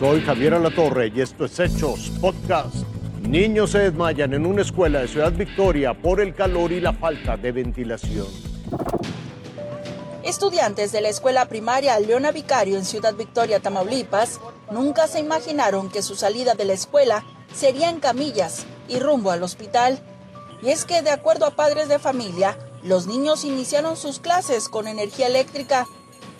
Soy Javier Alatorre y esto es Hechos Podcast. Niños se desmayan en una escuela de Ciudad Victoria por el calor y la falta de ventilación. Estudiantes de la escuela primaria Leona Vicario en Ciudad Victoria, Tamaulipas, nunca se imaginaron que su salida de la escuela sería en camillas y rumbo al hospital. Y es que, de acuerdo a padres de familia, los niños iniciaron sus clases con energía eléctrica.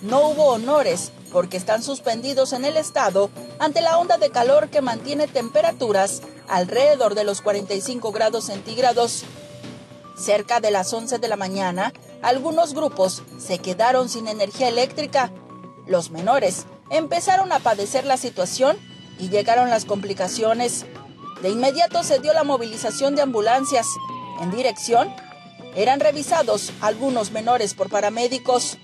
No hubo honores porque están suspendidos en el estado ante la onda de calor que mantiene temperaturas alrededor de los 45 grados centígrados. Cerca de las 11 de la mañana, algunos grupos se quedaron sin energía eléctrica. Los menores empezaron a padecer la situación y llegaron las complicaciones. De inmediato se dio la movilización de ambulancias. En dirección, eran revisados algunos menores por paramédicos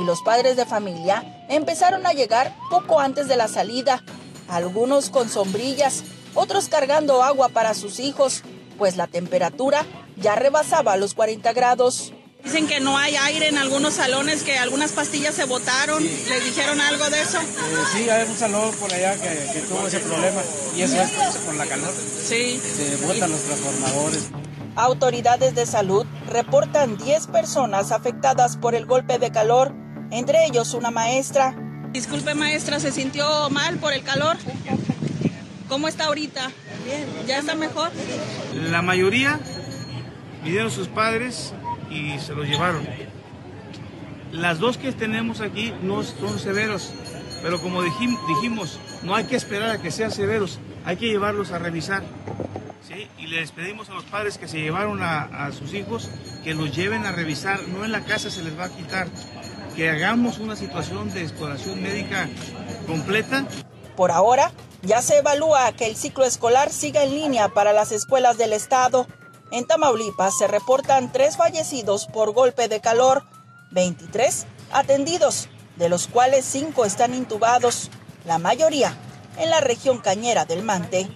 y los padres de familia empezaron a llegar poco antes de la salida, algunos con sombrillas, otros cargando agua para sus hijos, pues la temperatura ya rebasaba los 40 grados. Dicen que no hay aire en algunos salones, que algunas pastillas se botaron. ¿Les dijeron algo de eso? Eh, sí, hay un salón por allá que, tuvo ese problema y eso es por la calor. Sí. Se botan los transformadores. Autoridades de salud reportan 10 personas afectadas por el golpe de calor, entre ellos una maestra. Disculpe maestra, ¿se sintió mal por el calor? ¿Cómo está ahorita? Bien. ¿Ya está mejor? La mayoría vinieron sus padres y se los llevaron. Las dos que tenemos aquí no son severos, pero como dijimos, no hay que esperar a que sean severos, hay que llevarlos a revisar. ¿sí? Y les pedimos a los padres que se llevaron a, sus hijos que los lleven a revisar, no en la casa se les va a quitar, que hagamos una situación de exploración médica completa. Por ahora, ya se evalúa que el ciclo escolar siga en línea para las escuelas del Estado. En Tamaulipas se reportan tres fallecidos por golpe de calor, 23 atendidos, de los cuales cinco están intubados, la mayoría en la región cañera del Mante.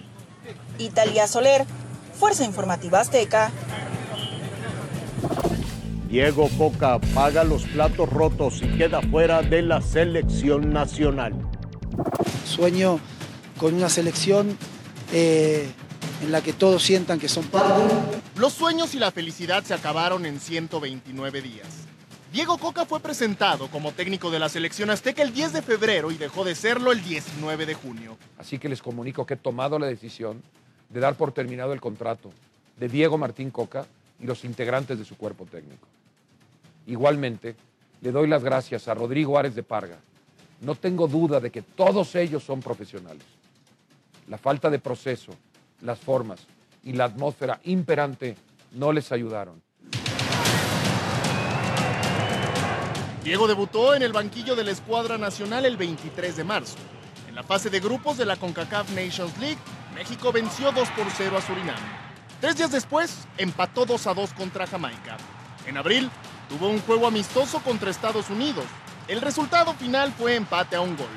Italia Soler, Fuerza Informativa Azteca. Diego Coca paga los platos rotos y queda fuera de la selección nacional. Sueño con una selección eh, en la que todos sientan que son parte. Los sueños y la felicidad se acabaron en 129 días. Diego Coca fue presentado como técnico de la selección azteca el 10 de febrero y dejó de serlo el 19 de junio. Así que les comunico que he tomado la decisión de dar por terminado el contrato de Diego Martín Coca y los integrantes de su cuerpo técnico. Igualmente, le doy las gracias a Rodrigo Árez de Parga. No tengo duda de que todos ellos son profesionales. La falta de proceso, las formas y la atmósfera imperante no les ayudaron. Diego debutó en el banquillo de la escuadra nacional el 23 de marzo. En la fase de grupos de la CONCACAF Nations League, México venció 2 por 0 a Surinam. Tres días después, empató 2 a 2 contra Jamaica. En abril, tuvo un juego amistoso contra Estados Unidos. El resultado final fue empate a un gol.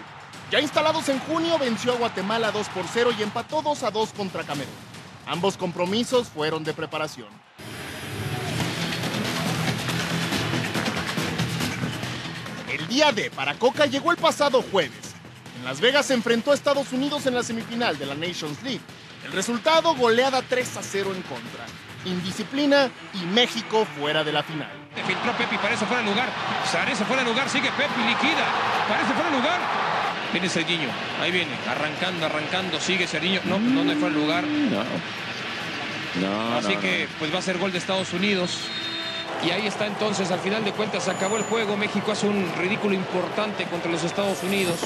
Ya instalados en junio, venció a Guatemala 2 por 0 y empató 2 a 2 contra Camerún. Ambos compromisos fueron de preparación. El día D para Coca llegó el pasado jueves. En Las Vegas se enfrentó a Estados Unidos en la semifinal de la Nations League. El resultado, goleada 3 a 0 en contra. Indisciplina y México fuera de la final. Filtró Pepi, parece fuera de lugar. Parece fuera de lugar, sigue Pepi, liquida. Parece fuera de lugar. Viene Cedillo, ahí viene, arrancando, arrancando, sigue Cedillo. No, no, no fue el lugar. No. No, Así que pues va a ser gol de Estados Unidos. Y ahí está entonces, al final de cuentas, se acabó el juego. México hace un ridículo importante contra los Estados Unidos.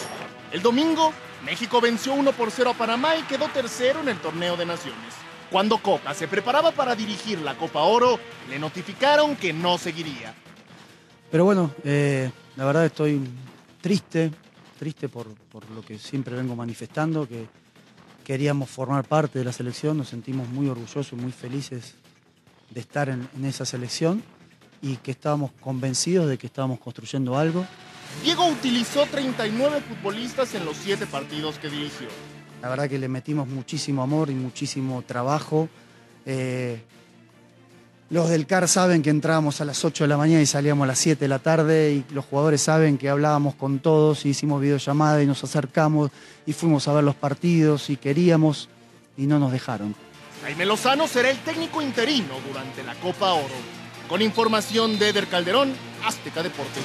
El domingo, México venció 1 por 0 a Panamá y quedó tercero en el torneo de naciones. Cuando Coca se preparaba para dirigir la Copa Oro, le notificaron que no seguiría. Pero bueno, eh, la verdad estoy triste, triste por, lo que siempre vengo manifestando, que queríamos formar parte de la selección, nos sentimos muy orgullosos, muy felices de estar en esa selección y que estábamos convencidos de que estábamos construyendo algo. Diego utilizó 39 futbolistas en los 7 partidos que dirigió. La verdad que le metimos muchísimo amor y muchísimo trabajo. Eh, Los del CAR saben que entrábamos a las 8 de la mañana y salíamos a las 7 de la tarde y los jugadores saben que hablábamos con todos y hicimos videollamada y nos acercamos y fuimos a ver los partidos y queríamos y no nos dejaron. Jaime Lozano será el técnico interino durante la Copa Oro. Con información de Eder Calderón, Azteca Deportes.